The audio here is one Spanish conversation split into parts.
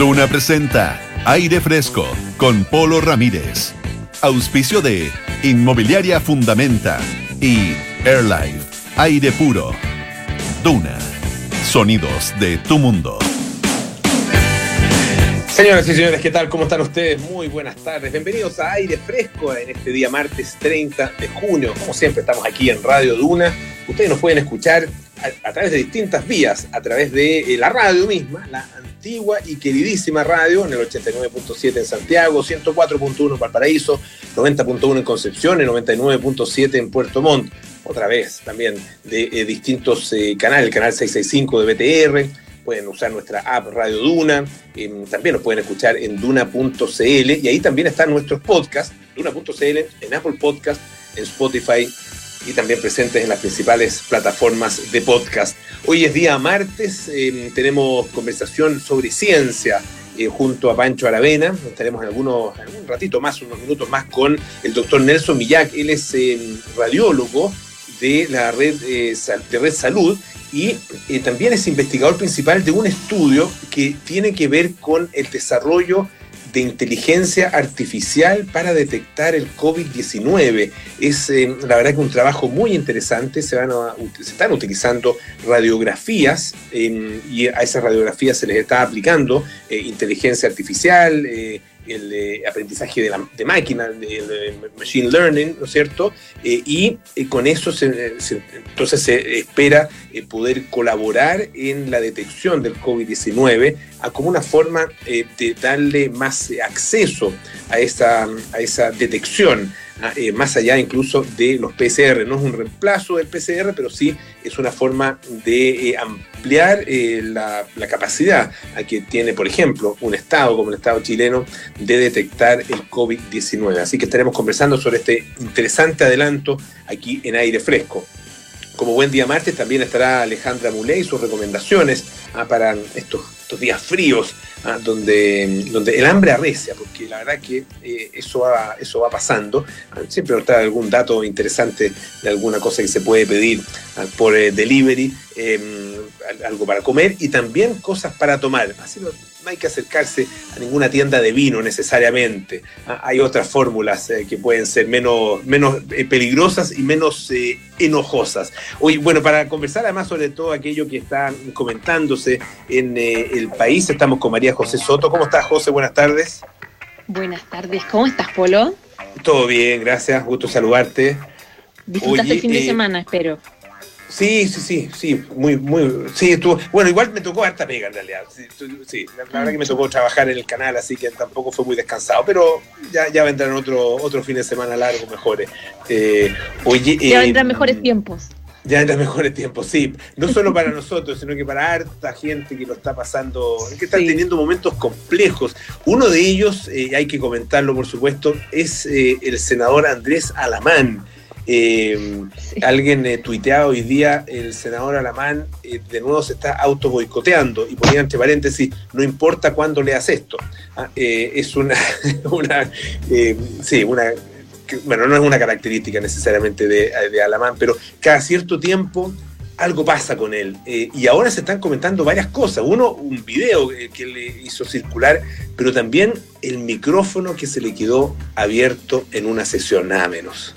Duna presenta Aire Fresco con Polo Ramírez. Auspicio de Inmobiliaria Fundamenta y Airlife, aire puro. Duna, sonidos de tu mundo. Señoras y señores, ¿qué tal? ¿Cómo están ustedes? Muy buenas tardes. Bienvenidos a Aire Fresco en este día martes 30 de junio. Como siempre, estamos aquí en Radio Duna. Ustedes nos pueden escuchar a, través de distintas vías, a través de eh, la radio misma, la antigua y queridísima radio en el 89.7 en Santiago, 104.1 en Valparaíso, 90.1 en Concepción y 99.7 en Puerto Montt. Otra vez también de eh, distintos eh, canales, el canal 665 de BTR pueden usar nuestra app Radio Duna, em, también nos pueden escuchar en duna.cl y ahí también están nuestros podcasts, duna.cl, en Apple Podcast, en Spotify y también presentes en las principales plataformas de podcast. Hoy es día martes, em, tenemos conversación sobre ciencia. Eh, junto a Pancho Aravena, estaremos en algunos, algún ratito más, unos minutos más, con el doctor Nelson Millac. Él es em, radiólogo de la red eh, de Red Salud y eh, también es investigador principal de un estudio que tiene que ver con el desarrollo de inteligencia artificial para detectar el COVID-19. Es eh, la verdad que un trabajo muy interesante, se, están utilizando radiografías y a esas radiografías se les está aplicando eh, inteligencia artificial, el eh, aprendizaje de, la, de máquina, el, eh, machine learning, ¿no es cierto? Eh, y con eso se, entonces se espera poder colaborar en la detección del COVID-19 como una forma de darle más acceso a a esa detección. Ah, más allá incluso de los PCR. No es un reemplazo del PCR, pero sí es una forma de ampliar eh, la, capacidad a que tiene, por ejemplo, un Estado como el Estado chileno de detectar el COVID-19. Así que estaremos conversando sobre este interesante adelanto aquí en aire fresco. Como buen día martes también estará Alejandra Muley y sus recomendaciones ah, para estos, días fríos, ah, donde, donde el hambre arrecia, porque la verdad que eh, eso, va, eso va pasando. Ah, siempre nos trae algún dato interesante de alguna cosa que se puede pedir por eh, delivery, em, algo para comer y también cosas para tomar. Así no, no hay que acercarse a ninguna tienda de vino necesariamente. Ah, hay otras fórmulas eh, que pueden ser menos, menos eh, peligrosas y menos eh, enojosas. Hoy, bueno, para conversar además sobre todo aquello que está comentándose en el país, estamos con María José Soto. ¿Cómo estás, José? Buenas tardes. Buenas tardes. ¿Cómo estás, Polo? Todo bien, gracias. Gusto saludarte. Disfrutaste el fin de semana, espero. Sí, sí, sí, sí, muy, muy, sí, estuvo, bueno, igual me tocó harta pega en realidad, sí, la, verdad que me tocó trabajar en el canal, así que tampoco fue muy descansado, pero ya, ya vendrán otro, otro fin de semana largo, mejores. Eh, oye, ya vendrán mejores tiempos. Ya vendrán mejores tiempos, sí, no solo para nosotros, sino que para harta gente que lo está pasando, que están teniendo momentos complejos. Uno de ellos, eh, hay que comentarlo por supuesto, es eh, el senador Andrés Alamán eh, alguien eh, tuiteaba hoy día, el senador Alamán eh, de nuevo se está auto boicoteando y ponía entre paréntesis, no importa cuándo leas esto. Ah, es una, una sí, una, bueno, no es una característica necesariamente de, Alamán, pero cada cierto tiempo algo pasa con él. y ahora se están comentando varias cosas. Uno, un video que le hizo circular, pero también el micrófono que se le quedó abierto en una sesión, nada menos.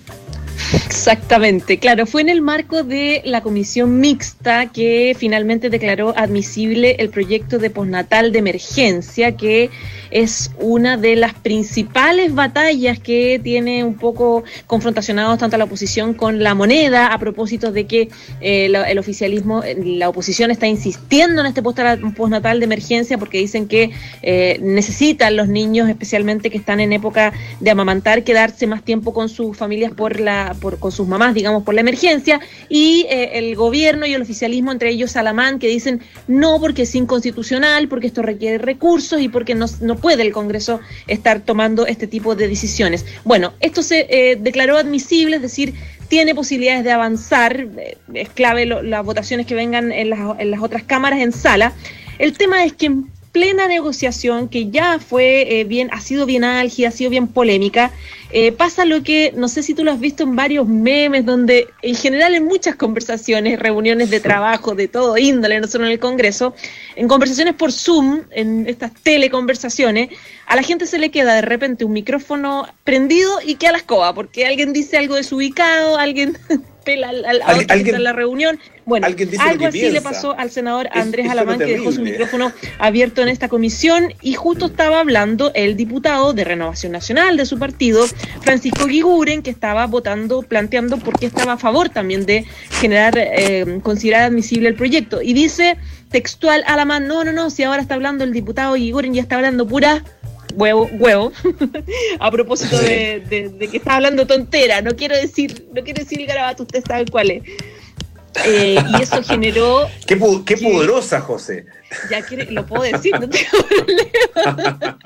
Exactamente, claro, fue en el marco de la comisión mixta que finalmente declaró admisible el proyecto de postnatal de emergencia que es una de las principales batallas que tiene un poco confrontacionados tanto la oposición con la moneda a propósito de que eh, el oficialismo, la oposición está insistiendo en este postnatal de emergencia porque dicen que eh, necesitan los niños, especialmente que están en época de amamantar, quedarse más tiempo con sus familias por la, con sus mamás, digamos, por la emergencia, y eh, el gobierno y el oficialismo, entre ellos Salamán, que dicen no porque es inconstitucional, porque esto requiere recursos y porque no, puede el Congreso estar tomando este tipo de decisiones. Bueno, esto se eh, declaró admisible, es decir, tiene posibilidades de avanzar, eh, es clave las votaciones que vengan en las otras cámaras en sala. El tema es que plena negociación que ya fue eh, bien, ha sido bien álgida, ha sido bien polémica, eh, pasa lo que, no sé si tú lo has visto en varios memes, donde en general en muchas conversaciones, reuniones de trabajo, de todo índole, no solo en el Congreso, en conversaciones por Zoom, en estas teleconversaciones, a la gente se le queda de repente un micrófono prendido y queda la escoba, porque alguien dice algo desubicado, alguien al, al, a otro en la reunión. Bueno, algo así le pasó al senador Andrés Alamán, que dejó su micrófono abierto en esta comisión y justo estaba hablando el diputado de Renovación Nacional de su partido, Francisco Guiguren, que estaba votando, planteando por qué estaba a favor también de generar, eh, considerar admisible el proyecto. Y dice textual Alamán, no, no, no, si ahora está hablando el diputado Guiguren, ya está hablando pura huevo, huevo, a propósito de, que está hablando tontera, no quiero decir, no quiero decir el garabato, usted sabe cuál es. Eh, y eso generó. Qué, qué poderosa, José. Ya quiere, lo puedo decir, no tengo problema.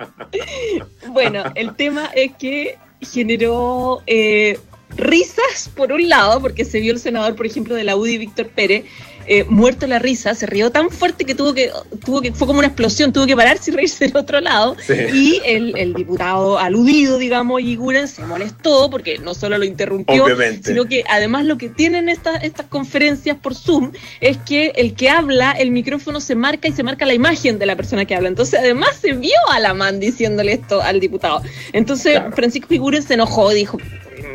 bueno, el tema es que generó eh, risas por un lado, porque se vio el senador, por ejemplo, de la UDI, Víctor Pérez, eh, muerto la risa, se rió tan fuerte que tuvo que, tuvo que, fue como una explosión, tuvo que pararse y reírse del otro lado. Y el, diputado aludido, digamos, Yiguren, se molestó porque no solo lo interrumpió, sino que además lo que tienen estas, estas conferencias por Zoom es que el que habla, el micrófono se marca y se marca la imagen de la persona que habla. Entonces, además se vio a la man diciéndole esto al diputado. Entonces, Francisco Yiguren se enojó, dijo,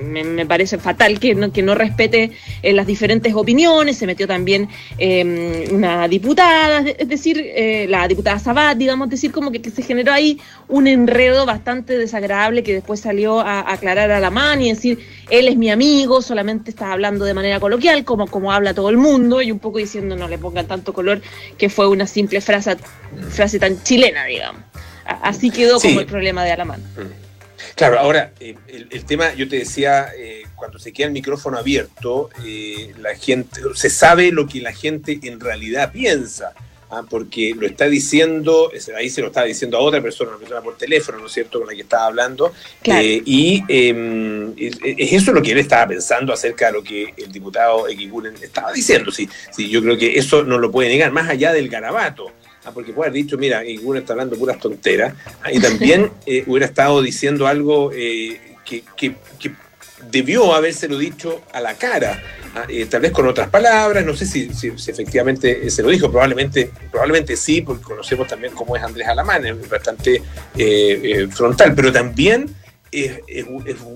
me, parece fatal que no, que no respete eh, las diferentes opiniones. Se metió también em, una diputada, es decir, eh, la diputada Sabat, digamos, decir como que, se generó ahí un enredo bastante desagradable que después salió a, aclarar a la mano y decir, él es mi amigo, solamente está hablando de manera coloquial, como, como habla todo el mundo, y un poco diciendo no le pongan tanto color, que fue una simple frase, frase tan chilena, digamos. Así quedó como el problema de Alamán. Claro, ahora, eh, el, tema, yo te decía, eh, cuando se queda el micrófono abierto, eh, la gente, se sabe lo que la gente en realidad piensa, ¿ah? porque lo está diciendo, ahí se lo está diciendo a otra persona, una persona por teléfono, ¿no es cierto?, con la que estaba hablando, y em, es eso lo que él estaba pensando acerca de lo que el diputado Equiguren estaba diciendo, sí, sí, yo creo que eso no lo puede negar, más allá del garabato. Ah, porque puede haber dicho, mira, uno está hablando puras tonteras, ah, y también eh, hubiera estado diciendo algo eh, que, que, debió habérselo dicho a la cara, ah, eh, tal vez con otras palabras, no sé si, efectivamente se lo dijo, probablemente, probablemente sí, porque conocemos también cómo es Andrés Alamán, es bastante frontal, pero también es,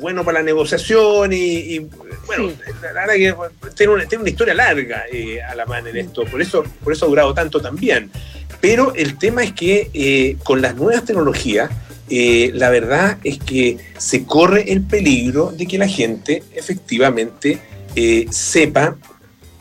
bueno para la negociación y, bueno, la verdad que tiene una, tiene una historia larga Alamán en esto, por eso, por eso ha durado tanto también. Pero el tema es que eh, con las nuevas tecnologías, eh, la verdad es que se corre el peligro de que la gente efectivamente eh, sepa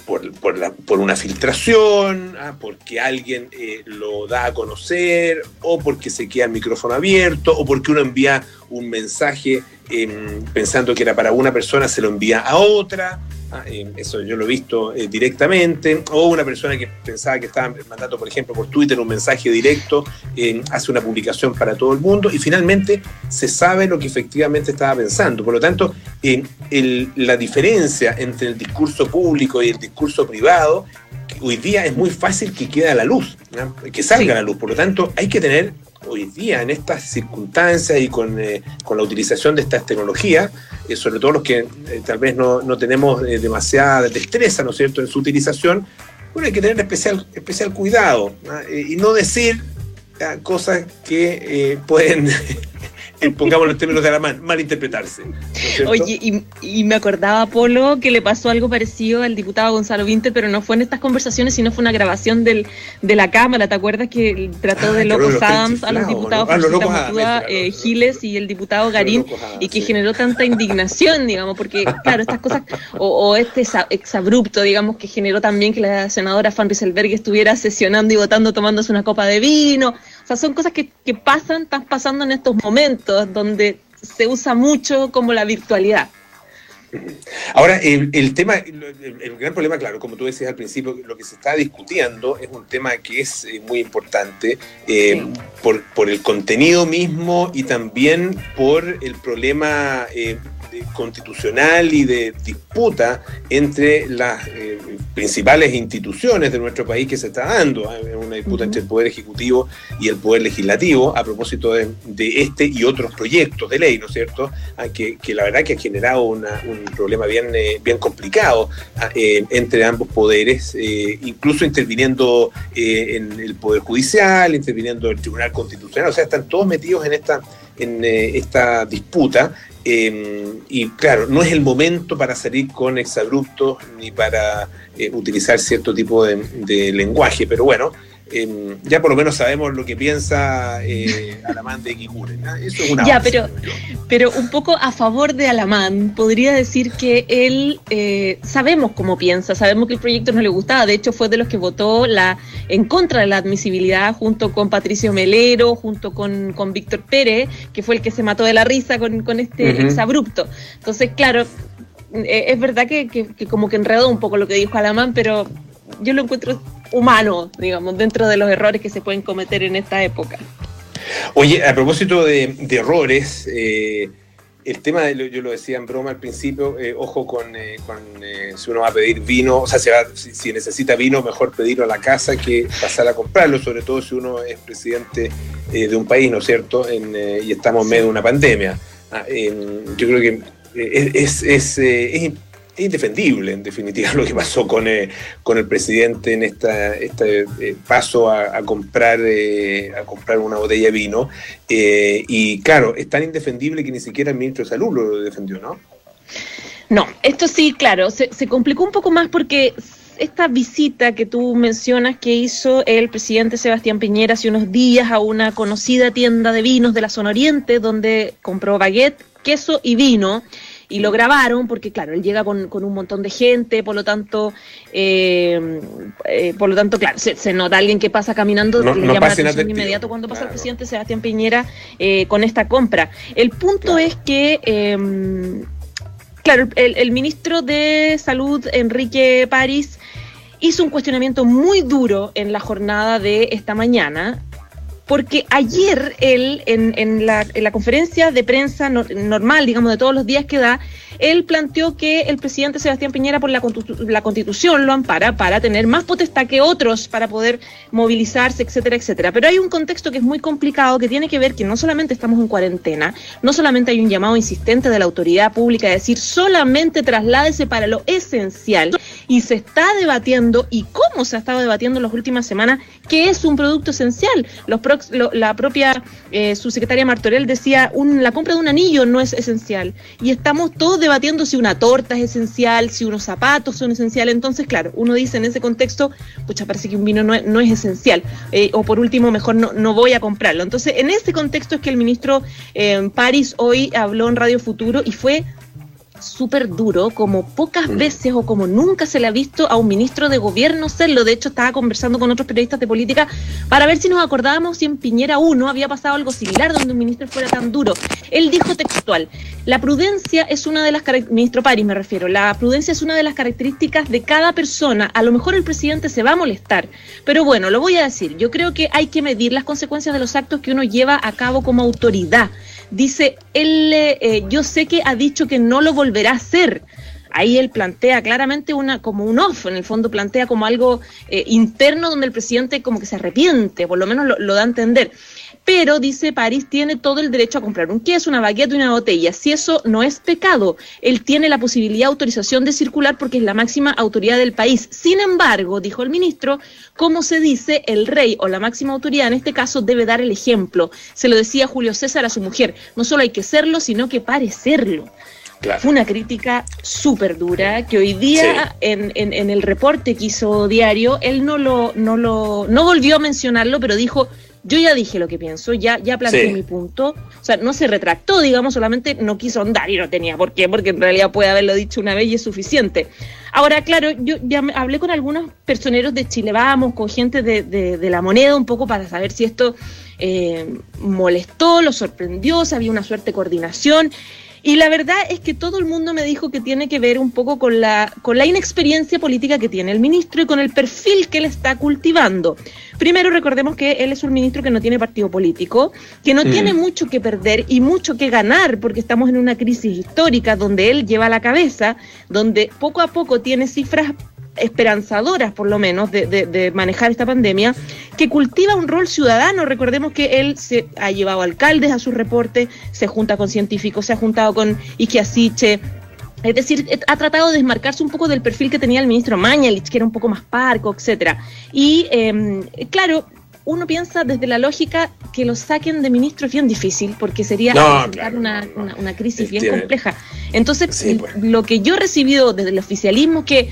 por, una filtración, ah, porque alguien lo da a conocer, o porque se queda el micrófono abierto, o porque uno envía un mensaje em, pensando que era para una persona, se lo envía a otra. Ah, eh, eso yo lo he visto eh, directamente, o una persona que pensaba que estaba mandando, por ejemplo, por Twitter un mensaje directo, eh, hace una publicación para todo el mundo y finalmente se sabe lo que efectivamente estaba pensando. Por lo tanto, la diferencia entre el discurso público y el discurso privado hoy día es muy fácil que quede a la luz, que salga a la luz. Por lo tanto, hay que tener hoy día en estas circunstancias y con, eh, con la utilización de estas tecnologías, eh, sobre todo los que eh, tal vez no, no tenemos demasiada destreza, ¿no cierto?, en su utilización, bueno, hay que tener especial, especial cuidado y no decir ah, cosas que pueden pongamos los términos de la mal, malinterpretarse. Oye, y, me acordaba, Polo, que le pasó algo parecido al diputado Gonzalo Vinter, pero no fue en estas conversaciones, sino fue una grabación del, de la Cámara. ¿Te acuerdas que trató de locos Adams a los diputados eh, Giles y el diputado Garín y que generó tanta indignación, digamos, porque, claro, estas cosas, o, este exabrupto, digamos, que generó también que la senadora Fan Rieselberg estuviera sesionando y votando tomándose una copa de vino. O sea, son cosas que, que pasan, están pasando en estos momentos donde se usa mucho como la virtualidad. Ahora, el, tema, el, gran problema, claro, como tú decías al principio, lo que se está discutiendo es un tema que es eh, muy importante eh, por, por, el contenido mismo y también por el problema eh, constitucional y de disputa entre las eh, principales instituciones de nuestro país que se está dando, ¿eh? una disputa entre el Poder Ejecutivo y el Poder Legislativo a propósito de, este y otros proyectos de ley, ¿no es cierto? Ah, que, la verdad que ha generado un problema bien, bien complicado ah, entre ambos poderes, incluso interviniendo en el Poder Judicial, interviniendo el Tribunal Constitucional, o sea, están todos metidos en esta en eh, esta disputa. Em, y claro, no es el momento para salir con exabruptos ni para eh, utilizar cierto tipo de, lenguaje, pero bueno, Em, ya por lo menos sabemos lo que piensa eh, Alamán de Kikuren. Eso es una Ya, pero, pero un poco a favor de Alamán, podría decir que él eh, sabemos cómo piensa, sabemos que el proyecto no le gustaba, de hecho fue de los que votó la en contra de la admisibilidad junto con Patricio Melero, junto con, con Víctor Pérez, que fue el que se mató de la risa con, con este exabrupto. Entonces, claro, eh, es verdad que, que, como que enredó un poco lo que dijo Alamán, pero yo lo encuentro humano, digamos, dentro de los errores que se pueden cometer en esta época. Oye, a propósito de, errores, eh, el tema, de, yo lo decía en broma al principio, eh, ojo con, eh, si uno va a pedir vino, o sea, si, necesita vino, mejor pedirlo a la casa que pasar a comprarlo, sobre todo si uno es presidente de un país, ¿no es cierto? y estamos en medio de una pandemia. Ah, yo creo que es, es, es indefendible, en definitiva, lo que pasó con, eh, con el presidente en esta, este eh, paso a, comprar, eh, comprar una botella de vino. y claro, es tan indefendible que ni siquiera el ministro de Salud lo defendió, ¿no? No, esto sí, claro, se, se complicó un poco más porque esta visita que tú mencionas que hizo el presidente Sebastián Piñera hace unos días a una conocida tienda de vinos de la zona oriente, donde compró baguette, queso y vino y lo grabaron porque claro él llega con, un montón de gente por lo tanto eh, eh, por lo tanto claro se, nota alguien que pasa caminando le llama la atención inmediato cuando pasa el presidente Sebastián Piñera eh, con esta compra. El punto es que em, claro el, el ministro de salud Enrique París hizo un cuestionamiento muy duro en la jornada de esta mañana porque ayer él, en, la conferencia de prensa normal, digamos, de todos los días que da, él planteó que el presidente Sebastián Piñera por la, la constitución lo ampara para tener más potestad que otros para poder movilizarse, etcétera, etcétera. Pero hay un contexto que es muy complicado que tiene que ver que no solamente estamos en cuarentena, no solamente hay un llamado insistente de la autoridad pública a decir solamente trasládese para lo esencial y se está debatiendo y cómo se ha estado debatiendo en las últimas semanas que es un producto esencial. Los la propia eh, subsecretaria Martorell decía la compra de un anillo no es esencial y estamos todos debatiendo si una torta es esencial, si unos zapatos son esenciales. Entonces, claro, uno dice en ese contexto, pucha, parece que un vino no, no es esencial. Eh, o por último, mejor no, no voy a comprarlo. Entonces, en ese contexto es que el ministro eh, París hoy habló en Radio Futuro y fue súper duro, como pocas mm. veces o como nunca se le ha visto a un ministro de gobierno serlo. De hecho, estaba conversando con otros periodistas de política para ver si nos acordábamos si en Piñera 1 había pasado algo similar donde un ministro fuera tan duro. Él dijo textual, la prudencia es una de las ministro París me refiero, la prudencia es una de las características de cada persona. A lo mejor el presidente se va a molestar, pero bueno, lo voy a decir, yo creo que hay que medir las consecuencias de los actos que uno lleva a cabo como autoridad. Dice, él, eh, yo sé que ha dicho que no lo volverá a hacer. Ahí él plantea claramente una como un off, en el fondo plantea como algo eh, interno donde el presidente como que se arrepiente, por lo menos lo da a entender pero dice París tiene todo el derecho a comprar un queso, una baguette y una botella. Si eso no es pecado, él tiene la posibilidad de autorización de circular porque es la máxima autoridad del país. Sin embargo, dijo el ministro, como se dice, el rey o la máxima autoridad en este caso debe dar el ejemplo. Se lo decía Julio César a su mujer, no solo hay que serlo, sino que parecerlo. Fue una crítica súper dura que hoy día en, en, el reporte que hizo Diario, él no lo, no lo, no volvió a mencionarlo, pero dijo, yo ya dije lo que pienso, ya, ya planteé mi punto. O sea, no se retractó, digamos, solamente no quiso andar y no tenía por qué, porque en realidad puede haberlo dicho una vez y es suficiente. Ahora, claro, yo ya hablé con algunos personeros de Chile Vamos, con gente de, de, la moneda, un poco para saber si esto eh, molestó, lo sorprendió, si había una suerte de coordinación. Y la verdad es que todo el mundo me dijo que tiene que ver un poco con la, con la inexperiencia política que tiene el ministro y con el perfil que él está cultivando. Primero, recordemos que él es un ministro que no tiene partido político, que no tiene mucho que perder y mucho que ganar, porque estamos en una crisis histórica donde él lleva la cabeza, donde poco a poco tiene cifras esperanzadoras, por lo menos, de, manejar esta pandemia, que cultiva un rol ciudadano. Recordemos que él se ha llevado alcaldes a su reporte, se junta con científicos, se ha juntado con Iquiasiche, es decir, ha tratado de desmarcarse un poco del perfil que tenía el ministro Mañalich, que era un poco más parco, etcétera. Y em, claro, uno piensa desde la lógica que lo saquen de ministro es bien difícil, porque sería una, una, crisis bien compleja. Entonces, pues. lo que yo he recibido desde el oficialismo que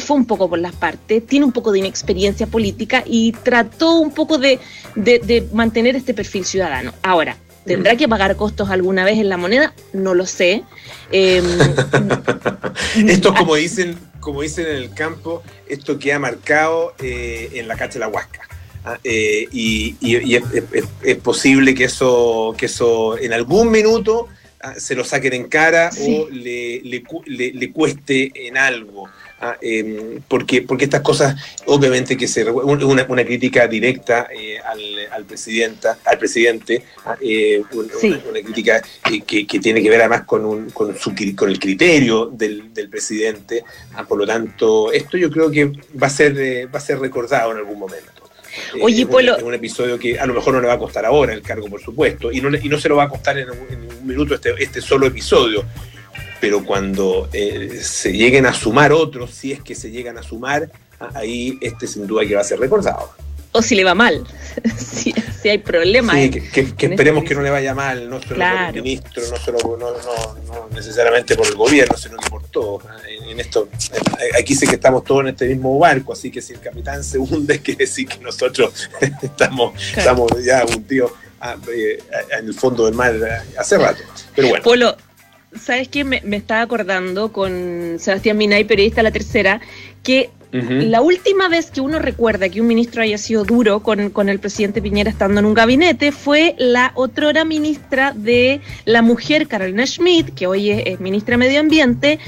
se fue un poco por las partes, tiene un poco de inexperiencia política y trató un poco de, de mantener este perfil ciudadano. Ahora, ¿Tendrá que pagar costos alguna vez en la moneda? No lo sé. Em, esto es como dicen, como dicen en el campo, esto que ha marcado eh, en la cacha de la Huasca. ¿ah? Eh, y, es, posible que eso, que eso en algún minuto ah, se lo saquen en cara o le, le, cueste en algo. Ah, em, porque, porque estas cosas, obviamente que se una, una crítica directa eh, al, al, presidenta, al presidente, ah, eh, una, crítica eh, que, que, tiene que ver además con, un, con, su, con el criterio del, del presidente. Ah, por lo tanto, esto yo creo que va a ser, va a ser recordado en algún momento. Oye, Polo. Es un, episodio que a lo mejor no le va a costar ahora el cargo, por supuesto, y no, y no se lo va a costar en un, en un minuto este, este solo episodio pero cuando eh, se lleguen a sumar otros, si es que se llegan a sumar, ahí este sin duda que va a ser recordado. O si le va mal, si, hay problemas. Sí, que, esperemos este que no le vaya mal, no solo por el ministro, no, solo, no, necesariamente por el gobierno, sino que por todos. En, esto, aquí sí que estamos todos en este mismo barco, así que si el capitán se hunde, quiere decir que nosotros estamos, estamos ya hundidos ah, eh, en el fondo del mar eh, hace rato. Pero bueno. ¿Sabes qué? Me, estaba acordando con Sebastián Minay, periodista La Tercera, que la última vez que uno recuerda que un ministro haya sido duro con, con, el presidente Piñera estando en un gabinete fue la otrora ministra de la mujer, Carolina Schmidt, que hoy es, ministra de Medio Ambiente,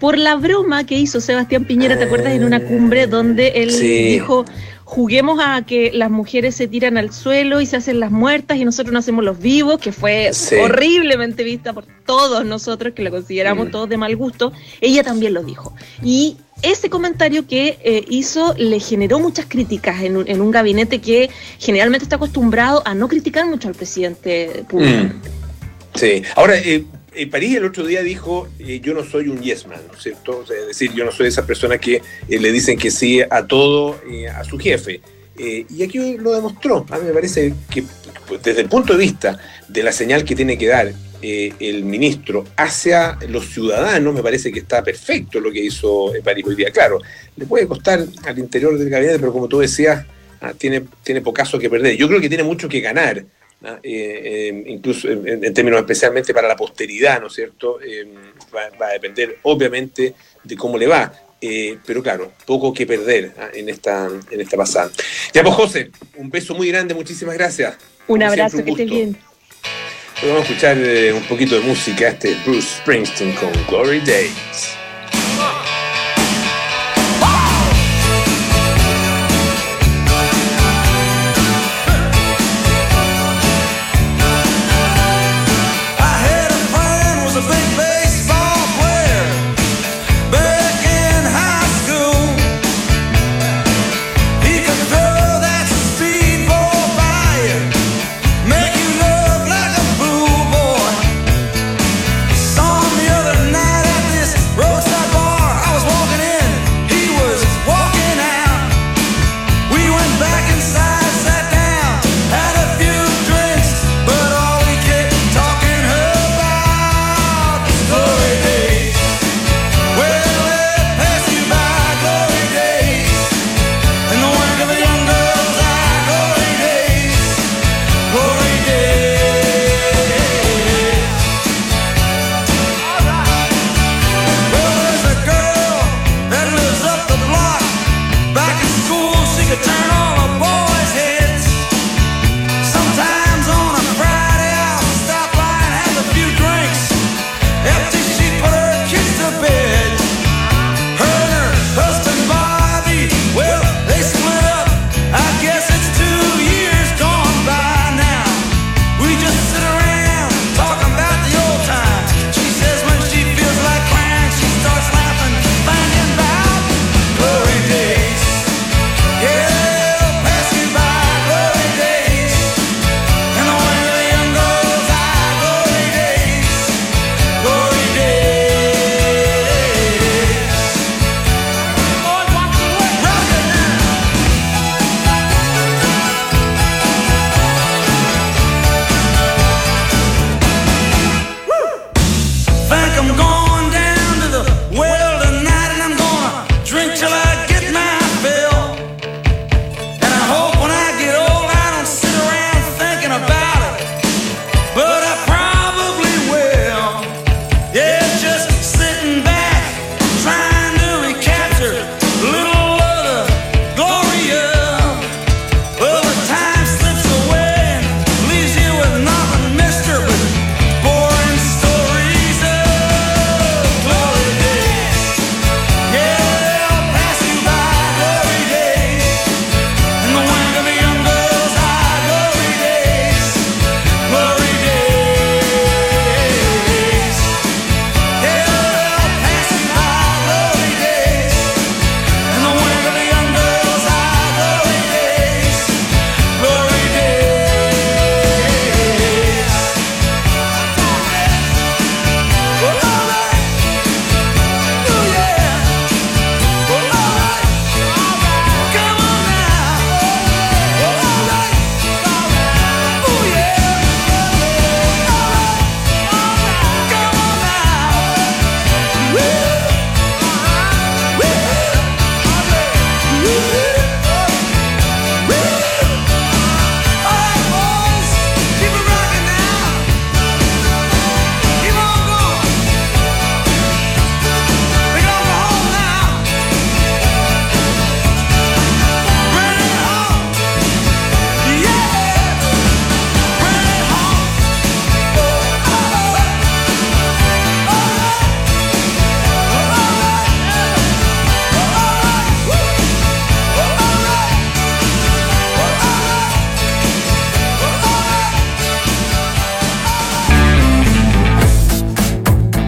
por la broma que hizo Sebastián Piñera, ¿te acuerdas? En una cumbre donde él dijo juguemos a que las mujeres se tiran al suelo y se hacen las muertas y nosotros no hacemos los vivos, que fue horriblemente vista por todos nosotros, que la consideramos mm. todos de mal gusto, ella también lo dijo. Y ese comentario que eh, hizo le generó muchas críticas en un, en un, gabinete que generalmente está acostumbrado a no criticar mucho al presidente público. Mm. Sí, ahora, eh, eh, París el otro día dijo, eh, yo no soy un yes man, ¿no es cierto? es decir, yo no soy esa persona que eh, le dicen que sí a todo a su jefe. y aquí lo demostró. A mí me parece que pues, desde el punto de vista de la señal que tiene que dar el ministro hacia los ciudadanos, me parece que está perfecto lo que hizo París hoy día. Claro, le puede costar al interior del gabinete, pero como tú decías, ah, tiene, tiene pocaso que perder. Yo creo que tiene mucho que ganar eh, eh, incluso en, términos especialmente para la posteridad, ¿no es cierto? Eh, va, a depender obviamente de cómo le va. pero claro, poco que perder ¿ah? en, esta, en esta pasada. Ya pues José, un beso muy grande, muchísimas gracias. Un abrazo, que estés bien. Vamos a escuchar un poquito de música, este Bruce Springsteen con Glory Days.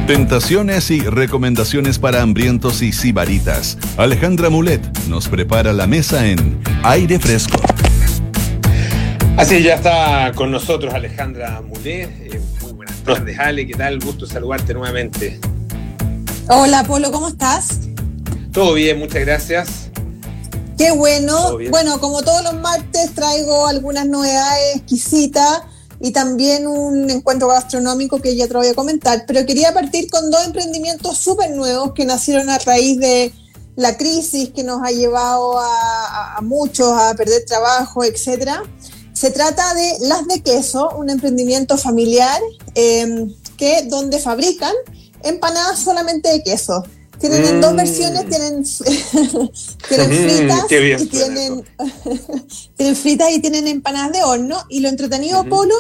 Tentaciones y recomendaciones para hambrientos y sibaritas. Alejandra Mulet nos prepara la mesa en Aire Fresco. Así ya está con nosotros Alejandra Mulet. Eh, muy buenas tardes, Ale. ¿Qué tal? Gusto saludarte nuevamente. Hola, Polo, ¿cómo estás? Todo bien, muchas gracias. Qué bueno. Bueno, como todos los martes traigo algunas novedades exquisitas y también un encuentro gastronómico que ya te voy a comentar, pero quería partir con dos emprendimientos súper nuevos que nacieron a raíz de la crisis que nos ha llevado a, muchos a perder trabajo, etcétera. Se trata de Las de Queso, un emprendimiento familiar em, que donde fabrican empanadas solamente de queso. Tienen en dos mm. versiones, tienen, tienen fritas y tienen, tienen, fritas y tienen empanadas de horno. Y lo entretenido, Polo,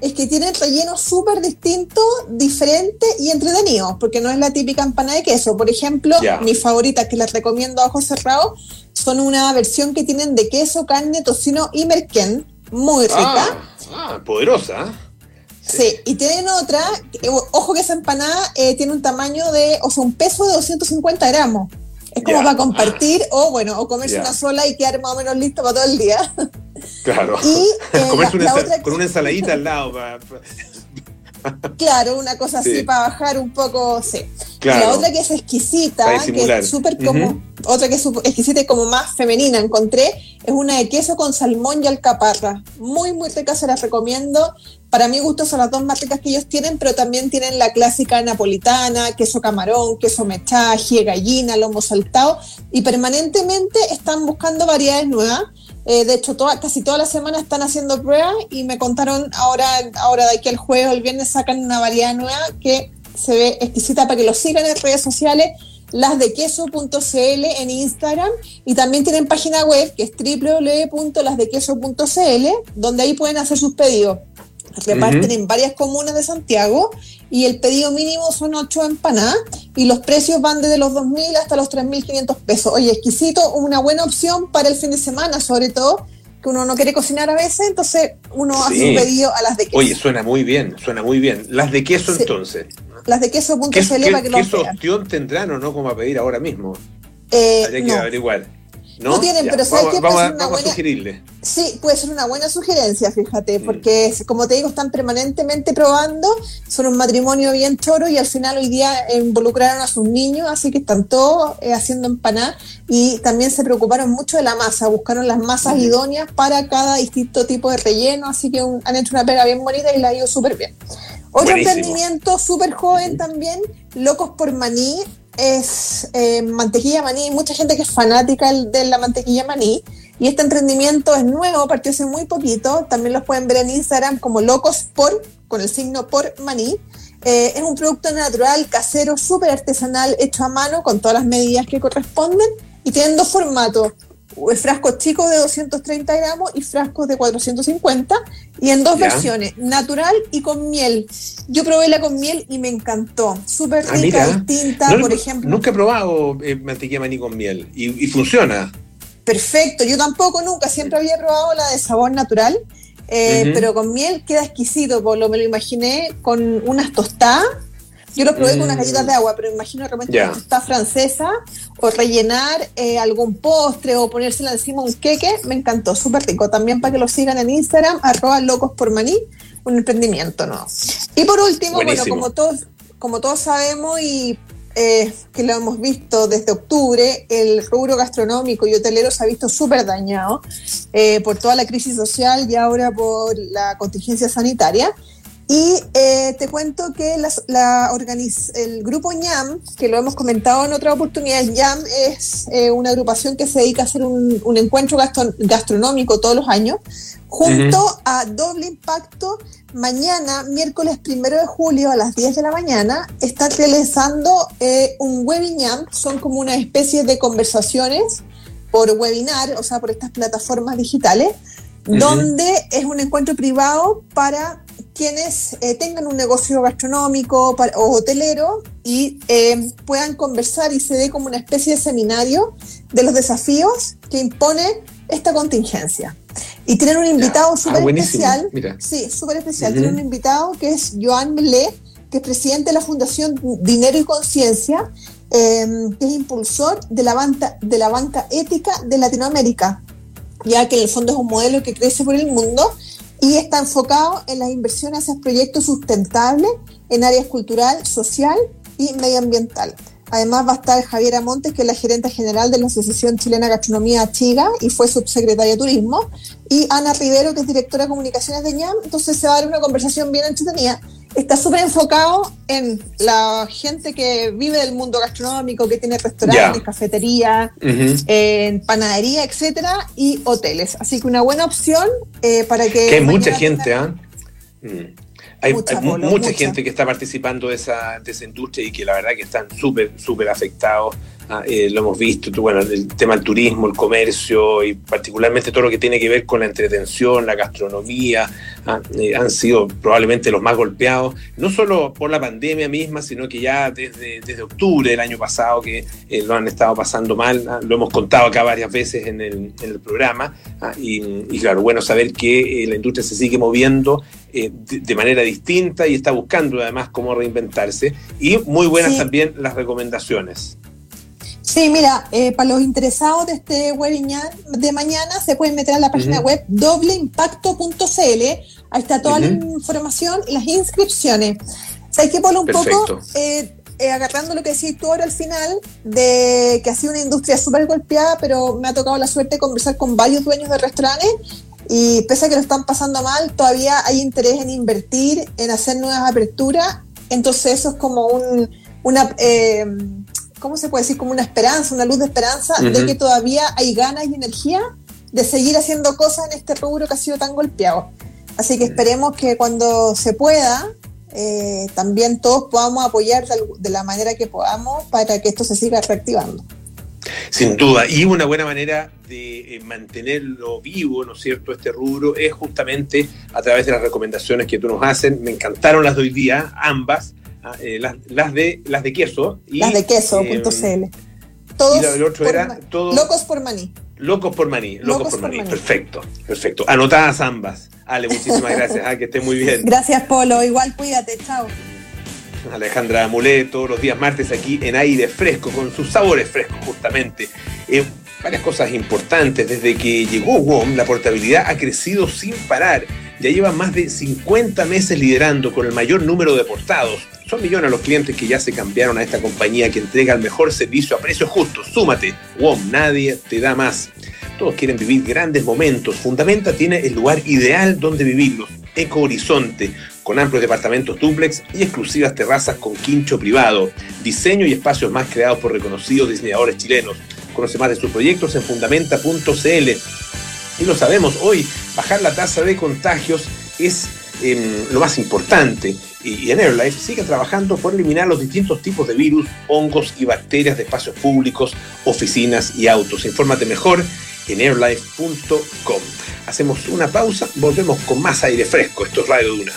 es que tienen rellenos súper distintos, diferentes y entretenidos, porque no es la típica empanada de queso. Por ejemplo, mis favoritas que les recomiendo a ojos cerrados son una versión que tienen de queso, carne, tocino y merquén, muy rica. Ah, ah poderosa. Sí. y tienen otra, ojo que esa empanada eh, tiene un tamaño de, o sea, un peso de 250 gramos. Es como para compartir o, bueno, o comerse una sola y quedar más o menos listo para todo el día. Claro. Y eh, comerse una con una ensaladita al lado. Para, Claro, una cosa así para bajar un poco, sí. La otra que es exquisita, que es súper como, otra que es exquisita y como más femenina encontré, es una de queso con salmón y alcaparra. Muy, muy rica, se las recomiendo. Para mi gusto son las dos más ricas que ellos tienen, pero también tienen la clásica napolitana, queso camarón, queso mechaje, gallina, lomo saltado, y permanentemente están buscando variedades nuevas. Eh, de hecho, casi toda la semana están haciendo pruebas y me contaron ahora, ahora de aquí al jueves o el viernes sacan una variedad nueva que se ve exquisita para que lo sigan en redes sociales, las de queso.cl en Instagram y también tienen página web que es www.lasdequeso.cl donde ahí pueden hacer sus pedidos. Reparten en varias comunas de Santiago y el pedido mínimo son 8 empanadas y los precios van desde los 2.000 hasta los 3.500 pesos. Oye, exquisito, una buena opción para el fin de semana, sobre todo que uno no quiere cocinar a veces, entonces uno hace un pedido a las de queso. Oye, suena muy bien, suena muy bien. Las de queso entonces. Las de queso.cl para que lo ¿Qué opción tendrán o no como a pedir ahora mismo? Eh, Hay que averiguar. ¿no? tienen, pero ¿sabes qué? Vamos, a, vamos a sugerirle. Sí, puede ser una buena sugerencia, fíjate, mm. porque como te digo, están permanentemente probando, son un matrimonio bien choro y al final hoy día involucraron a sus niños, así que están todos eh, haciendo empanadas y también se preocuparon mucho de la masa, buscaron las masas idóneas para cada distinto tipo de relleno, así que han hecho una pega bien bonita y la ha ido súper bien. Otro emprendimiento súper joven también, Locos por Maní, es eh, mantequilla maní, mucha gente que es fanática de la mantequilla maní. Y este emprendimiento es nuevo, partió hace muy poquito. También los pueden ver en Instagram como locos por, con el signo por maní. Eh, es un producto natural, casero, súper artesanal, hecho a mano, con todas las medidas que corresponden. Y tienen dos formatos, frascos chicos de 230 gramos y frascos de 450 y en dos versiones, natural y con miel. Yo probé la con miel y me encantó, súper ah, rica, distinta, por ejemplo. Nunca he probado eh, mantequilla maní con miel y, funciona. Perfecto, yo tampoco nunca, siempre había probado la de sabor natural, eh, pero con miel queda exquisito, por lo me lo imaginé con unas tostadas yo lo probé con unas galletas de agua, pero imagino realmente yeah. está francesa o rellenar eh, algún postre o ponérsela encima un queque, me encantó, súper rico. También para que lo sigan en Instagram, arroba locos por maní, un emprendimiento ¿no? Y por último, bueno, como todos, como todos sabemos y eh, que lo hemos visto desde octubre, el rubro gastronómico y hotelero se ha visto súper dañado eh, por toda la crisis social y ahora por la contingencia sanitaria. Y eh, te cuento que la, el grupo ñam, que lo hemos comentado en otra oportunidad, ñam es eh, una agrupación que se dedica a hacer un, encuentro gastronómico todos los años, junto a Doble Impacto. Mañana, miércoles primero de julio a las 10 de la mañana, está realizando eh, un webinar, son como una especie de conversaciones por webinar, o sea, por estas plataformas digitales, donde es un encuentro privado para quienes eh, tengan un negocio gastronómico o hotelero y eh, puedan conversar y se dé como una especie de seminario de los desafíos que impone esta contingencia. Y tienen un invitado ah, súper especial. Sí, súper especial. Tienen un invitado que es Joan Melé, que es presidente de la Fundación Dinero y Conciencia, em, que es impulsor de la, banca, de la banca ética de Latinoamérica, ya que en el fondo es un modelo que crece por el mundo y está enfocado en las inversiones hacia proyectos sustentables en áreas cultural, social y medioambiental. Además va a estar Javiera Montes, que es la gerente general de la Asociación Chilena Gastronomía Chiga y fue subsecretaria de Turismo, y Ana Rivero, que es directora de comunicaciones de ñam. Entonces se va a dar una conversación bien entretenida. Está súper enfocado en la gente que vive del mundo gastronómico, que tiene restaurantes, cafeterías, panadería, etcétera, y hoteles. Así que una buena opción eh, para que. Que hay mucha gente, ¿ah? Hay mucha, gente que está participando de esa, de esa industria y que la verdad que están súper, súper afectados. Ah, eh, lo hemos visto, bueno, el tema del turismo, el comercio y particularmente todo lo que tiene que ver con la entretención, la gastronomía, ah, eh, han sido probablemente los más golpeados, no solo por la pandemia misma, sino que ya desde, desde octubre del año pasado que eh, lo han estado pasando mal, ah, lo hemos contado acá varias veces en el, en el programa, y, y, claro, bueno saber que la industria se sigue moviendo de, manera distinta y está buscando además cómo reinventarse, y muy buenas también las recomendaciones. Sí, mira, eh, para los interesados de este webinar de mañana se pueden meter a la página web dobleimpacto.cl. Ahí está toda la información y las inscripciones. hay que poner un poco, eh, eh, agarrando lo que decís tú ahora al final, de que ha sido una industria súper golpeada, pero me ha tocado la suerte de conversar con varios dueños de restaurantes y pese a que lo están pasando mal, todavía hay interés en invertir, en hacer nuevas aperturas. Entonces eso es como un, una... ¿cómo se puede decir? Como una esperanza, una luz de esperanza de que todavía hay ganas y energía de seguir haciendo cosas en este rubro que ha sido tan golpeado. Así que esperemos que cuando se pueda, eh, también todos podamos apoyar de, la manera que podamos para que esto se siga reactivando. Sin duda, y una buena manera de eh, mantenerlo vivo, ¿no es cierto?, este rubro es justamente a través de las recomendaciones que tú nos hacen. Me encantaron las de hoy día, ambas. Ah, eh, las, las, de, las de queso. Y, las de queso.cl. Eh, Todos el otro era Locos por maní. Locos por maní, locos, por, maní. Perfecto, perfecto. Anotadas ambas. Ale, muchísimas gracias. Ah, que esté muy bien. Gracias, Polo. Igual cuídate. Chao. Alejandra Mulet, todos los días martes aquí en aire fresco, con sus sabores frescos justamente. Eh, varias cosas importantes. Desde que llegó WOM, la portabilidad ha crecido sin parar. Ya lleva más de 50 meses liderando con el mayor número de portados son millones los clientes que ya se cambiaron a esta compañía que entrega el mejor servicio a precios justos. Súmate, WOM, nadie te da más. Todos quieren vivir grandes momentos. Fundamenta tiene el lugar ideal donde vivirlos. Eco Horizonte, con amplios departamentos duplex y exclusivas terrazas con quincho privado. Diseño y espacios más creados por reconocidos diseñadores chilenos. Conoce más de sus proyectos en fundamenta.cl. Y lo sabemos, hoy bajar la tasa de contagios es em, lo más importante y, en AirLife sigue trabajando por eliminar los distintos tipos de virus, hongos y bacterias de espacios públicos, oficinas y autos. Infórmate mejor en airlife.com. Hacemos una pausa, volvemos con más aire fresco. Esto es Radio Duna.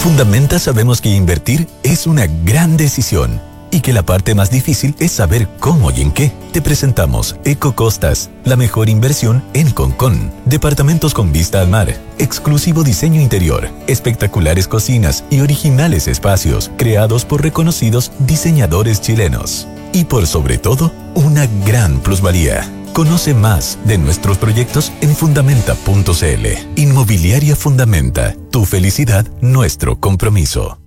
Fundamenta sabemos que invertir es una gran decisión y que la parte más difícil es saber cómo y en qué. Te presentamos Eco Costas, la mejor inversión en Concon. Departamentos con vista al mar, exclusivo diseño interior, espectaculares cocinas y originales espacios creados por reconocidos diseñadores chilenos. Y por sobre todo, una gran plusvalía. Conoce más de nuestros proyectos en fundamenta.cl. Inmobiliaria Fundamenta. Tu felicidad, nuestro compromiso.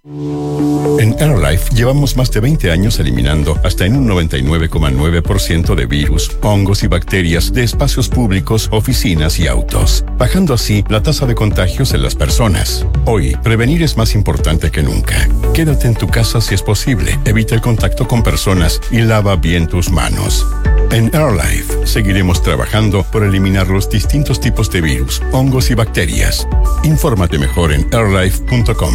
En AirLife llevamos más de 20 años eliminando hasta en un 99,9% de virus, hongos y bacterias de espacios públicos, oficinas y autos, bajando así la tasa de contagios en las personas. Hoy, prevenir es más importante que nunca. Quédate en tu casa si es posible, evita el contacto con personas y lava bien tus manos. En AirLife seguiremos trabajando por eliminar los distintos tipos de virus, hongos y bacterias. Infórmate mejor en airlife.com.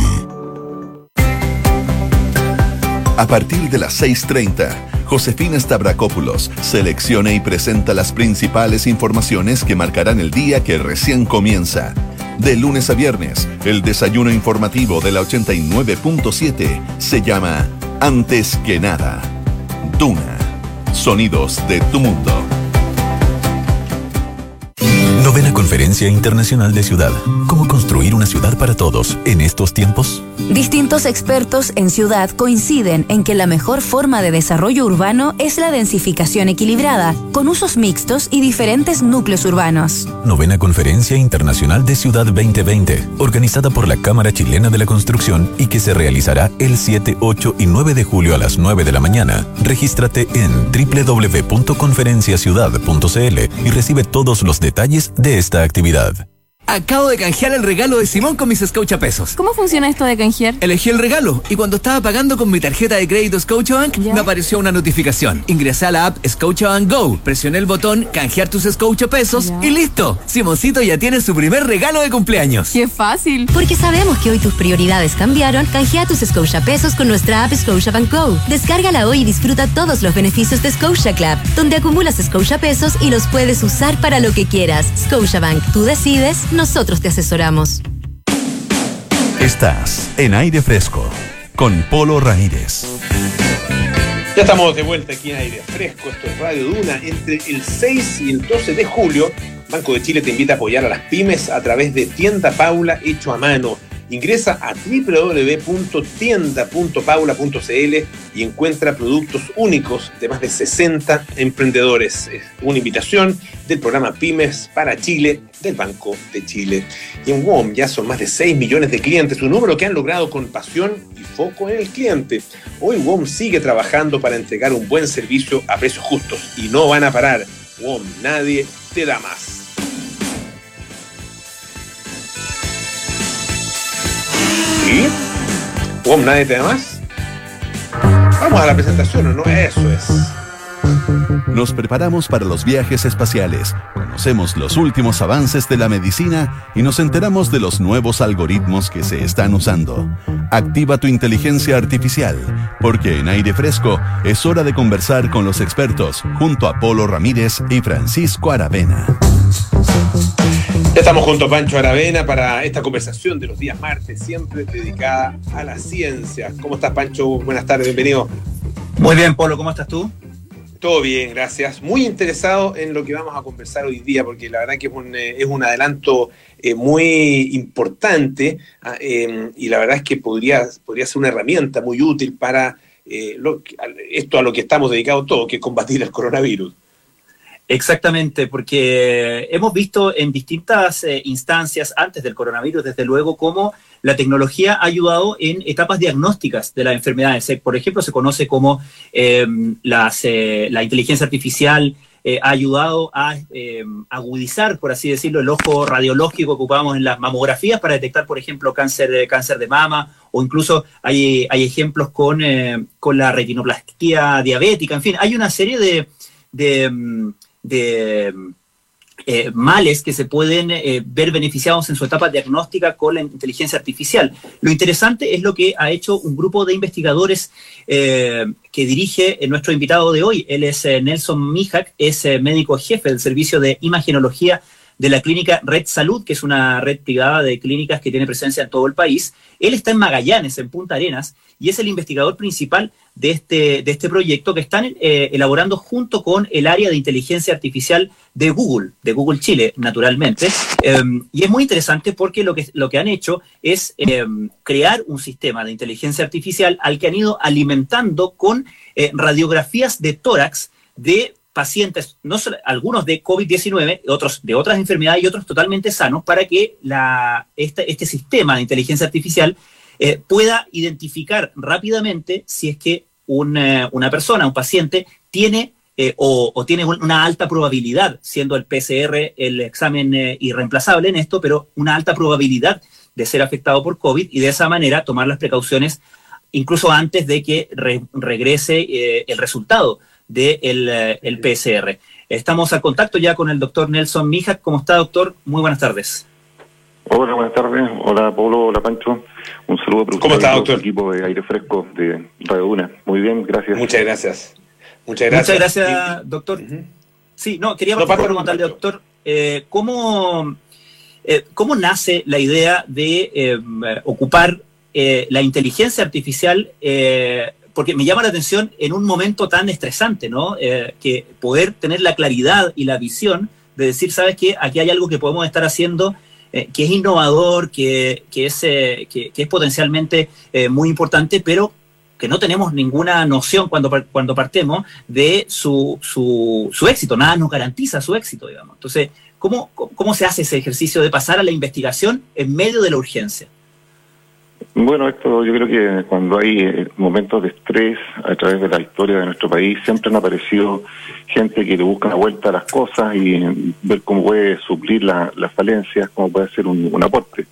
A partir de las 6.30, Josefina Stavrakopoulos selecciona y presenta las principales informaciones que marcarán el día que recién comienza. De lunes a viernes, el desayuno informativo de la 89.7 se llama Antes que nada. Duna Sonidos de tu mundo. Novena Conferencia Internacional de Ciudad. ¿Cómo construir una ciudad para todos en estos tiempos? Distintos expertos en ciudad coinciden en que la mejor forma de desarrollo urbano es la densificación equilibrada, con usos mixtos y diferentes núcleos urbanos. Novena Conferencia Internacional de Ciudad 2020, organizada por la Cámara Chilena de la Construcción y que se realizará el 7, 8 y 9 de julio a las 9 de la mañana. Regístrate en www.conferenciaciudad.cl y recibe todos los detalles de esta actividad. Acabo de canjear el regalo de Simón con mis Scotia pesos. ¿Cómo funciona esto de canjear? Elegí el regalo y cuando estaba pagando con mi tarjeta de crédito Scotiabank me apareció una notificación. Ingresé a la app Scotiabank Go, presioné el botón canjear tus Scotia pesos y listo. Simoncito ya tiene su primer regalo de cumpleaños. ¡Qué fácil! Porque sabemos que hoy tus prioridades cambiaron, canjea tus Scotia pesos con nuestra app Scotiabank Go. Descárgala hoy y disfruta todos los beneficios de Scotia Club, donde acumulas Scotia pesos y los puedes usar para lo que quieras. Scotiabank, tú decides nosotros te asesoramos. Estás en aire fresco con Polo Ramírez. Ya estamos de vuelta aquí en aire fresco. Esto es Radio Duna. Entre el 6 y el 12 de julio, Banco de Chile te invita a apoyar a las pymes a través de Tienda Paula hecho a mano. Ingresa a www.tienda.paula.cl y encuentra productos únicos de más de 60 emprendedores. Es una invitación del programa Pymes para Chile del Banco de Chile. Y en WOM ya son más de 6 millones de clientes, un número que han logrado con pasión y foco en el cliente. Hoy WOM sigue trabajando para entregar un buen servicio a precios justos y no van a parar. WOM, nadie te da más. ¿WOM nadie te da más? Vamos a la presentación, ¿o no? Eso es. Nos preparamos para los viajes espaciales, conocemos los últimos avances de la medicina y nos enteramos de los nuevos algoritmos que se están usando. Activa tu inteligencia artificial, porque en aire fresco es hora de conversar con los expertos junto a Polo Ramírez y Francisco Aravena. Ya estamos junto a Pancho Aravena para esta conversación de los días martes, siempre dedicada a la ciencia. ¿Cómo estás, Pancho? Buenas tardes, bienvenido. Muy bien, Polo, ¿cómo estás tú? Todo bien, gracias. Muy interesado en lo que vamos a conversar hoy día, porque la verdad que es un, eh, es un adelanto eh, muy importante ah, eh, y la verdad es que podría, podría ser una herramienta muy útil para eh, lo, esto a lo que estamos dedicados todos, que es combatir el coronavirus. Exactamente, porque hemos visto en distintas eh, instancias antes del coronavirus, desde luego, cómo la tecnología ha ayudado en etapas diagnósticas de las enfermedades. Eh, Por ejemplo, se conoce como eh, las, eh, la inteligencia artificial eh, ha ayudado a eh, agudizar, por así decirlo, el ojo radiológico que ocupamos en las mamografías para detectar, por ejemplo, cáncer de, cáncer de mama, o incluso hay, hay ejemplos con, con la retinoplastía diabética. En fin, hay una serie de, mm, de eh, males que se pueden eh, ver beneficiados en su etapa diagnóstica con la inteligencia artificial. Lo interesante es lo que ha hecho un grupo de investigadores eh, que dirige nuestro invitado de hoy. Él es Nelson Mijak, es médico jefe del servicio de imagenología de la clínica Red Salud, que es una red privada de clínicas que tiene presencia en todo el país. Él está en Magallanes, en Punta Arenas, y es el investigador principal de este, de este proyecto que están eh, elaborando junto con el área de inteligencia artificial de Google, de Google Chile, naturalmente. Eh, y es muy interesante porque lo que, lo que han hecho es eh, crear un sistema de inteligencia artificial al que han ido alimentando con eh, radiografías de tórax de pacientes, algunos de COVID-19, otros de otras enfermedades y otros totalmente sanos, para que la, este sistema de inteligencia artificial eh, pueda identificar rápidamente si es que una, una persona, un paciente, tiene eh, o, tiene una alta probabilidad, siendo el PCR el examen eh, irreemplazable en esto, pero una alta probabilidad de ser afectado por COVID y de esa manera tomar las precauciones incluso antes de que re, regrese eh, el resultado del de PCR. Estamos al contacto ya con el doctor Nelson Mijas. ¿Cómo está, doctor? Muy buenas tardes. Hola, buenas tardes. Hola, Pablo. Hola, Pancho. Un saludo para ¿Cómo está, doctor? equipo de aire fresco de Radio Una. Muy bien, gracias. Muchas gracias. Muchas gracias. Muchas gracias, doctor. Uh -huh. Sí, no, quería no, preguntarle, doctor, eh, ¿cómo, eh, ¿cómo nace la idea de eh, ocupar la inteligencia artificial porque me llama la atención en un momento tan estresante, ¿no? Eh, que poder tener la claridad y la visión de decir, ¿sabes qué? Aquí hay algo que podemos estar haciendo eh, que es innovador, que, que es, eh, que, es potencialmente eh, muy importante, pero que no tenemos ninguna noción cuando, cuando partemos de su, su, su, éxito, nada nos garantiza su éxito, digamos. Entonces, ¿cómo, ¿cómo se hace ese ejercicio de pasar a la investigación en medio de la urgencia? Bueno, esto yo creo que cuando hay eh, momentos de estrés a través de la historia de nuestro país, siempre han aparecido gente que le busca la vuelta a las cosas y ver cómo puede suplir las falencias, cómo puede hacer un, aporte.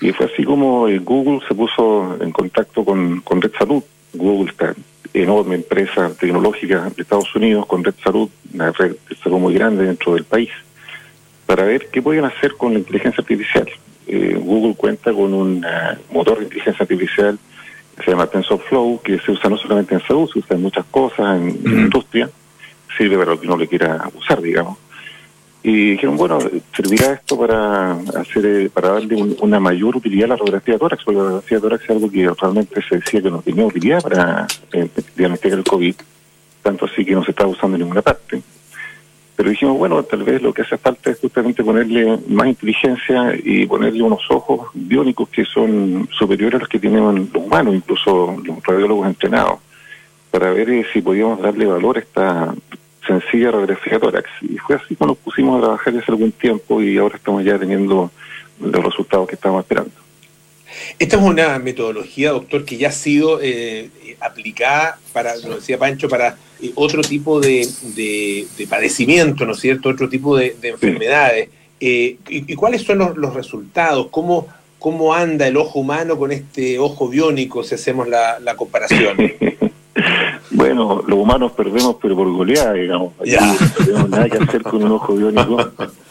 Y fue así como eh, Google se puso en contacto con, con Red Salud. Google, esta enorme empresa tecnológica de Estados Unidos, con Red Salud, una red de salud muy grande dentro del país, para ver qué podían hacer con la inteligencia artificial. Eh, Google cuenta con un eh, motor de inteligencia artificial que se llama TensorFlow, que se usa no solamente en salud, se usa en muchas cosas, en, industria, sirve para lo que uno le quiera usar, digamos. Y dijeron, bueno, servirá esto para hacer, eh, para darle una mayor utilidad a la radiografía de tórax, porque la radiografía de tórax es algo que realmente se decía que no tenía utilidad para diagnosticar el COVID, tanto así que no se está usando en ninguna parte. Pero dijimos, bueno, tal vez lo que hace falta es justamente ponerle más inteligencia y ponerle unos ojos biónicos que son superiores a los que tienen los humanos, incluso los radiólogos entrenados, para ver eh, si podíamos darle valor a esta sencilla radiografía tórax. Y fue así que nos pusimos a trabajar hace algún tiempo y ahora estamos ya teniendo los resultados que estábamos esperando. Esta es una metodología, doctor, que ya ha sido eh, aplicada para, lo decía Pancho, para eh, otro tipo de, padecimiento, ¿no es cierto? Otro tipo de, enfermedades. Eh, y, cuáles son los, resultados? ¿Cómo, ¿Cómo anda el ojo humano con este ojo biónico, si hacemos la, comparación? bueno, los humanos perdemos, pero por goleada, digamos. No tenemos nada que hacer con un ojo biónico.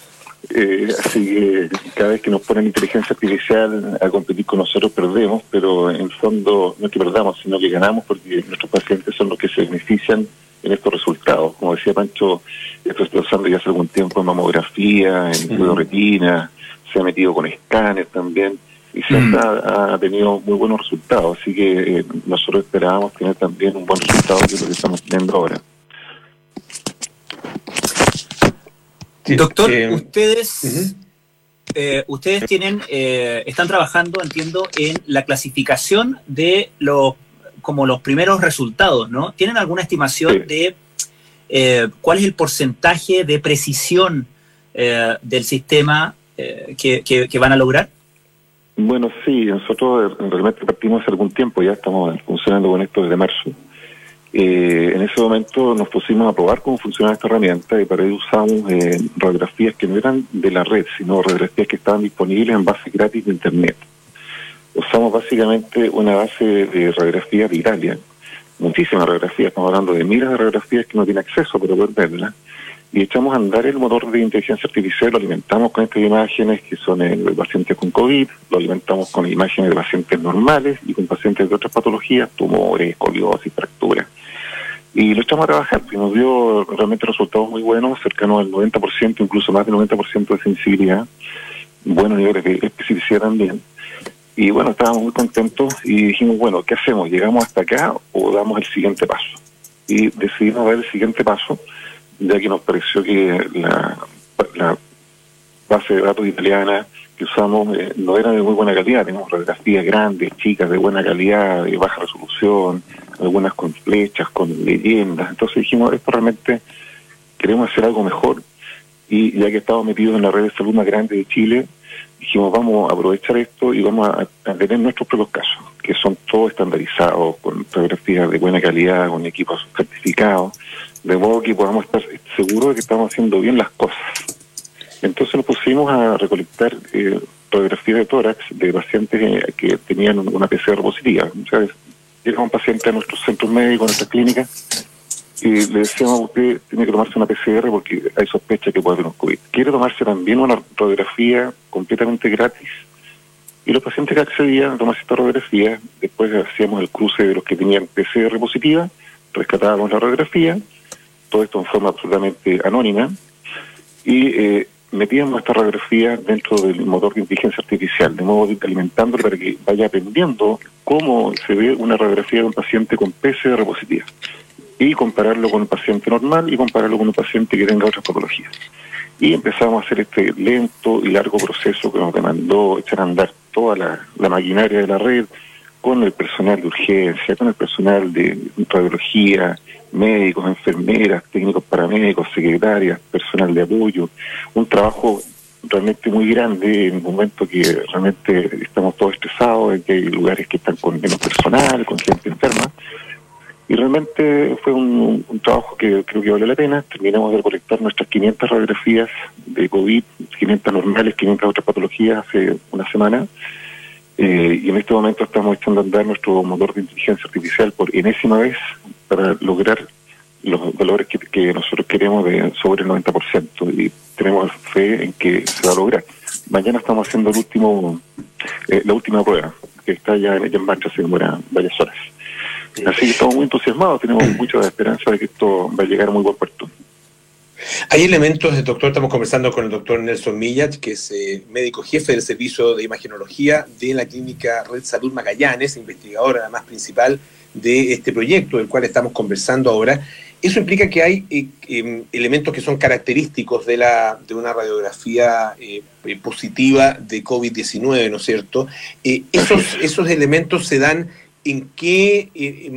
Eh, así que cada vez que nos ponen inteligencia artificial a competir con nosotros perdemos, pero en el fondo no es que perdamos, sino que ganamos porque nuestros pacientes son los que se benefician en estos resultados. Como decía Pancho, esto está usando ya hace algún tiempo en mamografía, en retina, se ha metido con escáner también y se mm. ha, tenido muy buenos resultados. Así que eh, nosotros esperábamos tener también un buen resultado que es lo que estamos teniendo ahora. Doctor, eh, ustedes, eh, ustedes tienen, eh, están trabajando, entiendo, en la clasificación de los, como los primeros resultados, ¿no? ¿Tienen alguna estimación de cuál es el porcentaje de precisión del sistema que, que, van a lograr? Bueno, sí, nosotros realmente partimos hace algún tiempo, ya estamos funcionando con esto desde marzo. Eh, en ese momento nos pusimos a probar cómo funcionaba esta herramienta y para ello usamos eh, radiografías que no eran de la red, sino radiografías que estaban disponibles en base gratis de Internet. Usamos básicamente una base de radiografía de Italia, muchísimas radiografías, estamos hablando de miles de radiografías que no tienen acceso, pero pueden verlas, y echamos a andar el motor de inteligencia artificial, lo alimentamos con estas imágenes que son de pacientes con COVID, lo alimentamos con imágenes de pacientes normales y con pacientes de otras patologías, tumores, escoliosis, fracturas y lo echamos a trabajar y nos dio realmente resultados muy buenos, cercanos al 90%, incluso más del 90% de sensibilidad, buenos niveles de especificidad también. Y bueno, estábamos muy contentos y dijimos, bueno, ¿qué hacemos? ¿Llegamos hasta acá o damos el siguiente paso? Y decidimos dar el siguiente paso, ya que nos pareció que la, base de datos italiana que usamos eh, no era de muy buena calidad, tenemos radiografías grandes, chicas, de buena calidad, de baja resolución, algunas con flechas, con leyendas. Entonces dijimos, esto realmente queremos hacer algo mejor. Y ya que estamos metidos en la red de salud más grande de Chile, dijimos, vamos a aprovechar esto y vamos a, tener nuestros propios casos, que son todos estandarizados, con fotografías de buena calidad, con equipos certificados, de modo que podamos estar seguros de que estamos haciendo bien las cosas. Entonces nos pusimos a recolectar eh, fotografías de tórax de pacientes eh, que tenían una PCR positiva. O un paciente a nuestros centros médicos, a nuestra clínica, y le decíamos, usted tiene que tomarse una PCR porque hay sospecha que puede tener un COVID. Quiere tomarse también una radiografía completamente gratis. Y los pacientes que accedían a tomarse esta radiografía, después hacíamos el cruce de los que tenían PCR positiva, rescatábamos la radiografía, todo esto en forma absolutamente anónima, y eh, metíamos esta radiografía dentro del motor de inteligencia artificial, de modo de alimentándolo para que vaya aprendiendo cómo se ve una radiografía de un paciente con PCR positiva. y compararlo con un paciente normal y compararlo con un paciente que tenga otras patologías. Y empezamos a hacer este lento y largo proceso que nos demandó echar a andar toda la, maquinaria de la red con el personal de urgencia, con el personal de radiología, médicos, enfermeras, técnicos paramédicos, secretarias, personal de apoyo, un trabajo realmente muy grande en un momento que realmente estamos todos estresados, en que hay lugares que están con menos personal, con gente enferma, y realmente fue un, trabajo que creo que vale la pena. Terminamos de recolectar nuestras 500 radiografías de COVID, 500 normales, 500 otras patologías hace una semana. Eh, y en este momento estamos echando a andar nuestro motor de inteligencia artificial por enésima vez para lograr los valores que, nosotros queremos de sobre el 90% y tenemos fe en que se va a lograr. Mañana estamos haciendo el último, eh, la última prueba, que está ya en, en marcha, se demora varias horas. Así que estamos muy entusiasmados, tenemos mucha esperanza de que esto va a llegar a muy buen puerto. Hay elementos, doctor, estamos conversando con el doctor Nelson Millat, que es eh, médico jefe del servicio de imagenología de la clínica Red Salud Magallanes, investigador además principal de este proyecto del cual estamos conversando ahora. Eso implica que hay eh, em, elementos que son característicos de, la, de una radiografía eh, positiva de COVID-19, ¿no es cierto? esos, esos elementos se dan en qué eh,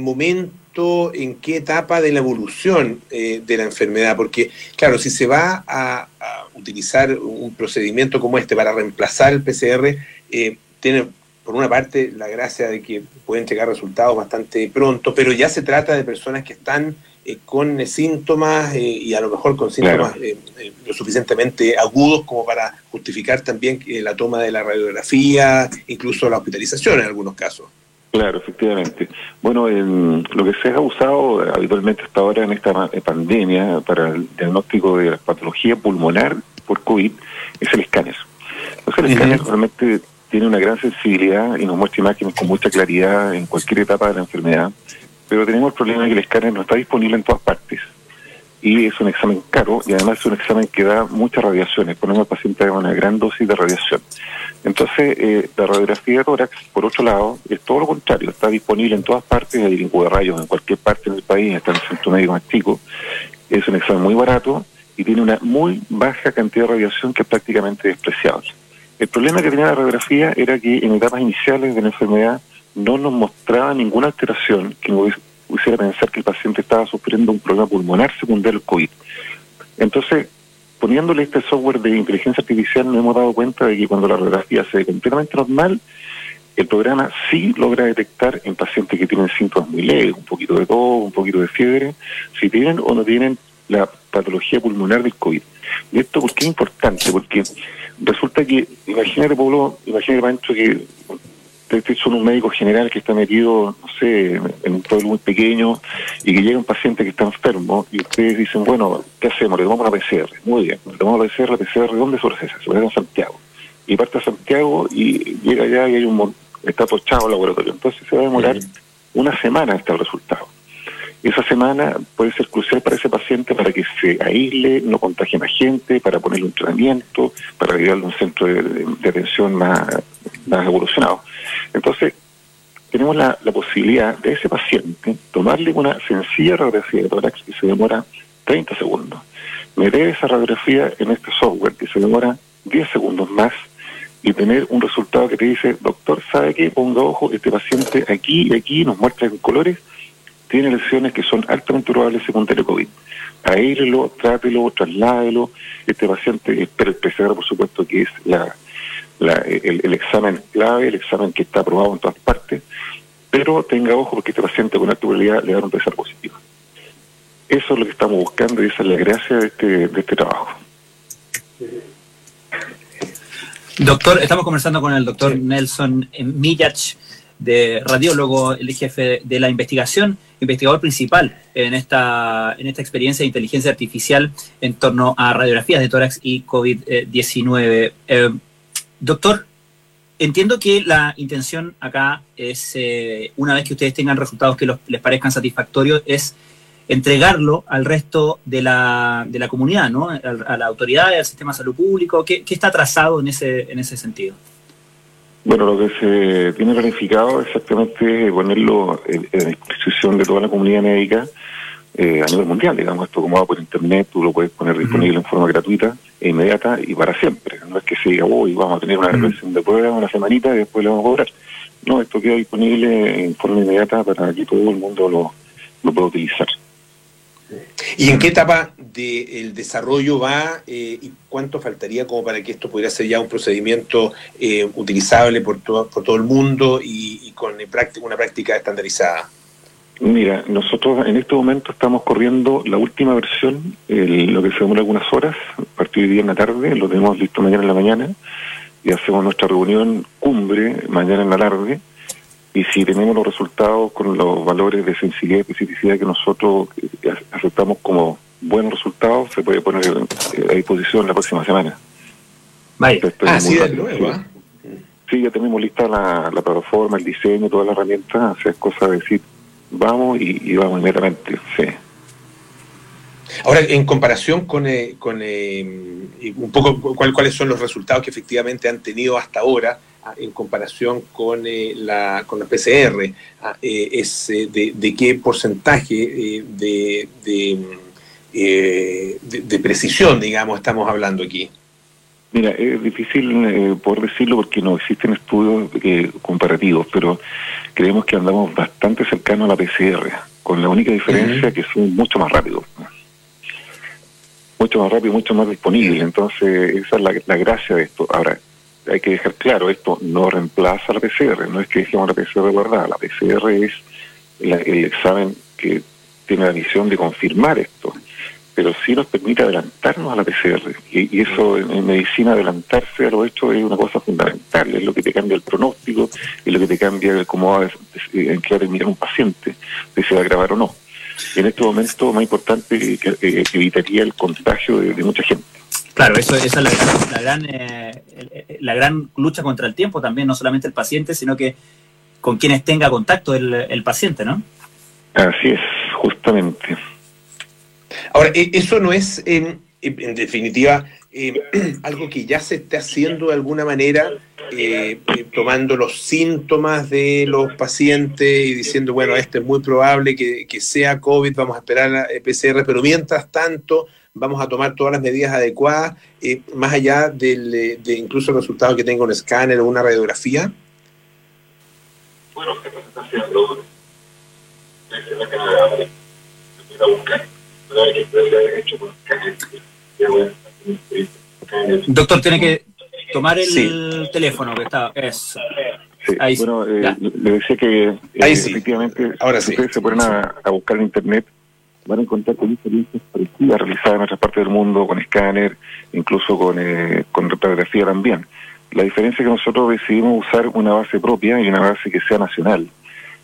en qué etapa de la evolución eh, de la enfermedad, porque claro, si se va a, utilizar un procedimiento como este para reemplazar el PCR, eh, tiene por una parte la gracia de que pueden llegar resultados bastante pronto, pero ya se trata de personas que están con síntomas y a lo mejor con síntomas lo suficientemente agudos como para justificar también la toma de la radiografía, incluso la hospitalización en algunos casos. Claro, efectivamente. Bueno, lo que se ha usado habitualmente hasta ahora en esta pandemia para el diagnóstico de la patología pulmonar por COVID es el escáner. Entonces el escáner realmente tiene una gran sensibilidad y nos muestra imágenes con mucha claridad en cualquier etapa de la enfermedad, pero tenemos el problema de que el escáner no está disponible en todas partes y es un examen caro y además es un examen que da muchas radiaciones, ponemos al paciente una gran dosis de radiación. Entonces, eh, la radiografía de tórax, por otro lado, es todo lo contrario, está disponible en todas partes, hay de rayos en cualquier parte del país, está en el centro médico más chico, es un examen muy barato y tiene una muy baja cantidad de radiación que es prácticamente despreciable. El problema que tenía la radiografía era que en etapas iniciales de la enfermedad no nos mostraba ninguna alteración que nos pusiera pensar que el paciente estaba sufriendo un problema pulmonar secundario al COVID. Entonces, poniéndole este software de inteligencia artificial nos hemos dado cuenta de que cuando la radiografía se ve completamente normal, el programa sí logra detectar en pacientes que tienen síntomas muy leves, un poquito de tos, un poquito de fiebre, si tienen o no tienen la patología pulmonar del COVID. ¿Y esto por qué es importante? Porque resulta que, imagínate, Pablo, imagínate, Pancho, que son un médico general que está metido, no sé, en un pueblo muy pequeño y que llega un paciente que está enfermo y ustedes dicen, bueno, ¿qué hacemos? Le tomamos una PCR. Muy bien, le tomamos la PCR, la PCR, ¿dónde se procesa? Se en Santiago. Y parte a Santiago y llega allá y hay un está tochado el laboratorio. Entonces se va a demorar una semana hasta el resultado. Esa semana puede ser crucial para ese paciente para que se aísle, no contagie más gente, para ponerle un tratamiento, para llevarle a un centro de, atención más, más evolucionado. Entonces, tenemos la, posibilidad de ese paciente tomarle una sencilla radiografía de tórax que se demora 30 segundos, meter esa radiografía en este software que se demora 10 segundos más y tener un resultado que te dice, doctor, ¿sabe qué? Ponga ojo, este paciente aquí y aquí nos muestra en colores tiene lesiones que son altamente probables secundarias COVID. Aírelo, trátelo, trasládelo. Este paciente espera el PCR, por supuesto, que es la, el, examen clave, el examen que está aprobado en todas partes, pero tenga ojo porque este paciente con alta probabilidad le da un PCR positivo. Eso es lo que estamos buscando y esa es la gracia de este, de este trabajo. Doctor, estamos conversando con el doctor Nelson Millach de radiólogo, el jefe de la investigación, investigador principal en esta, en esta experiencia de inteligencia artificial en torno a radiografías de tórax y COVID-19. Eh, doctor, entiendo que la intención acá es, eh, una vez que ustedes tengan resultados que les parezcan satisfactorios, es entregarlo al resto de la, de la comunidad, ¿no? A, la autoridad, al sistema de salud público. ¿Qué, ¿Qué, está trazado en ese, en ese sentido? Bueno, lo que se tiene planificado exactamente ponerlo en, disposición de toda la comunidad médica eh, a nivel mundial, digamos, esto como va por internet, tú lo puedes poner disponible en forma gratuita e inmediata y para siempre. No es que se diga, uy, vamos a tener una represión de prueba una semanita y después le vamos a cobrar. No, esto queda disponible en forma inmediata para que todo el mundo lo, lo pueda utilizar. ¿Y en qué etapa del desarrollo va eh, y cuánto faltaría como para que esto pudiera ser ya un procedimiento eh, utilizable por, todo por todo el mundo y, con una práctica estandarizada? Mira, nosotros en este momento estamos corriendo la última versión, lo que se demora algunas horas, a partir de día en la tarde, lo tenemos listo mañana en la mañana. Y hacemos nuestra reunión cumbre mañana en la tarde y si tenemos los resultados con los valores de sensibilidad y especificidad que nosotros eh, aceptamos como buenos resultados, se puede poner a disposición la próxima semana. Ah, sí, ¿ah? Sí, ya tenemos lista la, plataforma, el diseño, todas las herramientas, es cosa de decir, vamos y, vamos inmediatamente, sí. Ahora, en comparación con, eh, con eh, un poco cuáles son los resultados que efectivamente han tenido hasta ahora, en comparación con, eh, la, con la PCR, eh, es eh, de, qué porcentaje de, de, precisión, digamos, estamos hablando aquí. Mira, es difícil poder decirlo porque no existen estudios comparativos, pero creemos que andamos bastante cercanos a la PCR, con la única diferencia que son mucho más rápidos. Mucho más rápido, mucho más disponible. Entonces, esa es la, la gracia de esto. Ahora, hay que dejar claro, esto no reemplaza la PCR, no es que dejemos la PCR guardada, la PCR es el examen que tiene la misión de confirmar esto, pero sí nos permite adelantarnos a la PCR, y, eso en, medicina adelantarse a lo hecho es una cosa fundamental, es lo que te cambia el pronóstico, es lo que te cambia cómo va a, en qué va a terminar un paciente, si se va a grabar o no. En este momento, más importante, que, evitaría el contagio de mucha gente. Claro, eso, esa es la gran, eh, la, gran, lucha contra el tiempo también, no solamente el paciente, sino que con quienes tenga contacto el, paciente, ¿no? Así es, justamente. Ahora, e, eso no es, en, definitiva, eh, algo que ya se está haciendo de alguna manera, eh, tomando los síntomas de los pacientes y diciendo, bueno, este es muy probable que, que sea COVID, vamos a esperar la PCR, pero mientras tanto vamos a tomar todas las medidas adecuadas, eh, más allá del, eh, de incluso el resultado que tenga un escáner o una radiografía? Bueno, ¿qué está haciendo? Doctor, tiene que tomar el teléfono que está. Eso. Sí. Ahí bueno, eh, le decía que eh, efectivamente Ahora sí. ustedes se ponen a, a buscar en internet van a encontrar con experiencias parecidas realizadas en otras partes del mundo, con escáner, incluso con, eh, con radiografía también. La diferencia es que nosotros decidimos usar una base propia y una base que sea nacional.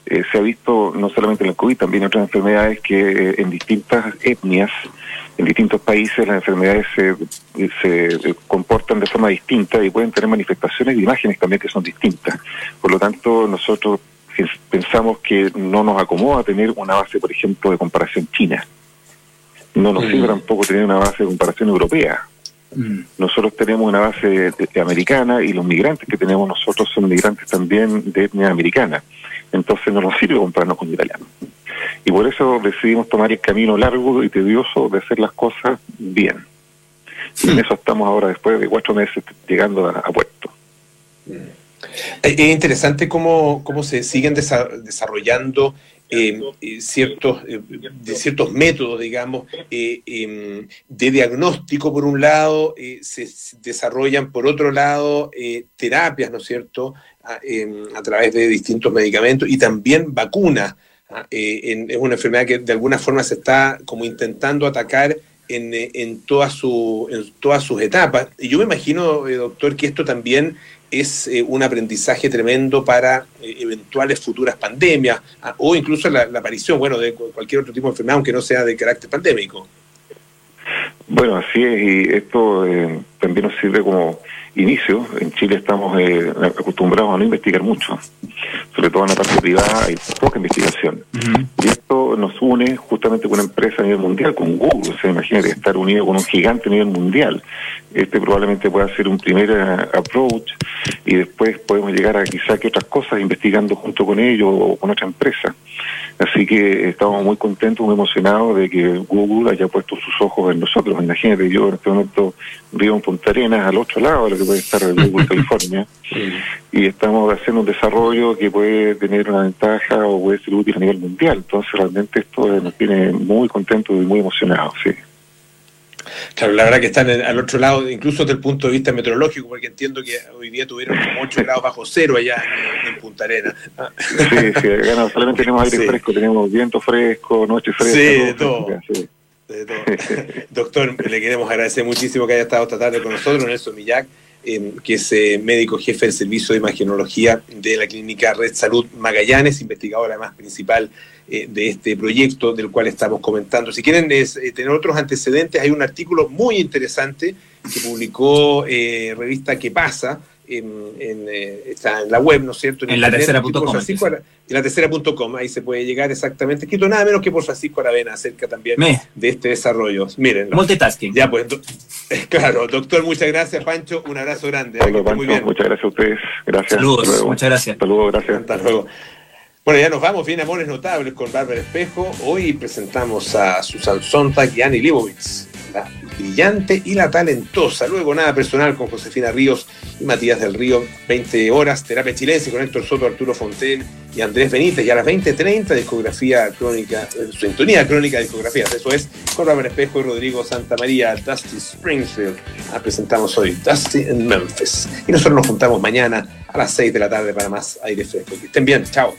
Eh, se ha visto no solamente en el COVID, también en otras enfermedades que eh, en distintas etnias, en distintos países, las enfermedades se, se comportan de forma distinta y pueden tener manifestaciones de imágenes también que son distintas. Por lo tanto, nosotros pensamos que no nos acomoda tener una base, por ejemplo, de comparación china. No nos sirve tampoco tener una base de comparación europea. Mm. Nosotros tenemos una base americana y los migrantes que tenemos nosotros son migrantes también de etnia americana. Entonces no nos sirve compararnos con italianos. Y por eso decidimos tomar el camino largo y tedioso de hacer las cosas bien. Y en mm. eso estamos ahora, después de cuatro meses, llegando a, puerto. Es interesante cómo, cómo se siguen desarrollando eh, eh, ciertos, eh, ciertos métodos, digamos, em, de diagnóstico por un lado, se desarrollan por otro lado terapias, ¿no es cierto?, a, em, a, través de distintos medicamentos y también vacunas. ¿ah? es una enfermedad que de alguna forma se está como intentando atacar en, en, toda su, en todas sus etapas. Y yo me imagino, doctor, que esto también es eh, un aprendizaje tremendo para eh, eventuales futuras pandemias ah, o incluso la, aparición bueno, de cualquier otro tipo de enfermedad, aunque no sea de carácter pandémico. Bueno, así es, y esto eh, también nos sirve como inicio. En Chile estamos eh, acostumbrados a no investigar mucho, sobre todo en la parte privada hay poca investigación. Y esto nos une justamente con una empresa a nivel mundial, con Google. O sea, imagínate estar unido con un gigante a nivel mundial. Este probablemente pueda ser un primer eh, approach y después podemos llegar a quizá que otras cosas investigando junto con ellos o con otra empresa. Así que estamos muy contentos, muy emocionados de que Google haya puesto sus ojos en nosotros. Imagínate, yo en este momento vivo en Punta Arenas, al otro lado de lo que puede estar en Google, California, y estamos haciendo un desarrollo que puede tener una ventaja o puede ser útil a nivel mundial. Entonces, realmente esto nos tiene muy contentos y muy emocionados, sí. Claro, la verdad que están al otro lado, incluso desde el punto de vista meteorológico, porque entiendo que hoy día tuvieron como 8 grados bajo cero allá en, Punta Arena. Sí, sí, acá solamente tenemos aire fresco, tenemos viento fresco, noche fresca. Sí, todo. Doctor, le queremos agradecer muchísimo que haya estado esta tarde con nosotros, Nelson Millac, eh, que es eh, médico jefe del Servicio de Imagenología de la Clínica Red Salud Magallanes, investigador además principal eh, de este proyecto del cual estamos comentando. Si quieren tener otros antecedentes, hay un artículo muy interesante que publicó revista ¿Qué pasa? En, está en la web, ¿no es cierto? En, la tercera.com. En la tercera.com, ahí se puede llegar exactamente, escrito nada menos que por Francisco Aravena acerca también de este desarrollo. Miren. Multitasking. Ya, pues, claro, doctor, muchas gracias, Pancho, un abrazo grande. muy bien. Muchas gracias a ustedes, gracias. Saludos, muchas gracias. Saludos, gracias. Hasta luego. Bueno, ya nos vamos, bien Amores Notables con Bárbara Espejo. Hoy presentamos a Susan Sontag y Annie Leibovitz la brillante y la talentosa. Luego nada personal con Josefina Ríos y Matías del Río, 20 horas, terapia chilense con Héctor Soto, Arturo Fonten y Andrés Benítez. Y a las 20.30, discografía crónica, eh, sintonía crónica de discografías. Eso es con Robert Espejo y Rodrigo Santa María, Dusty Springfield. Ah, presentamos hoy Dusty en Memphis. Y nosotros nos juntamos mañana a las 6 de la tarde para más aire fresco. Que estén bien, chao.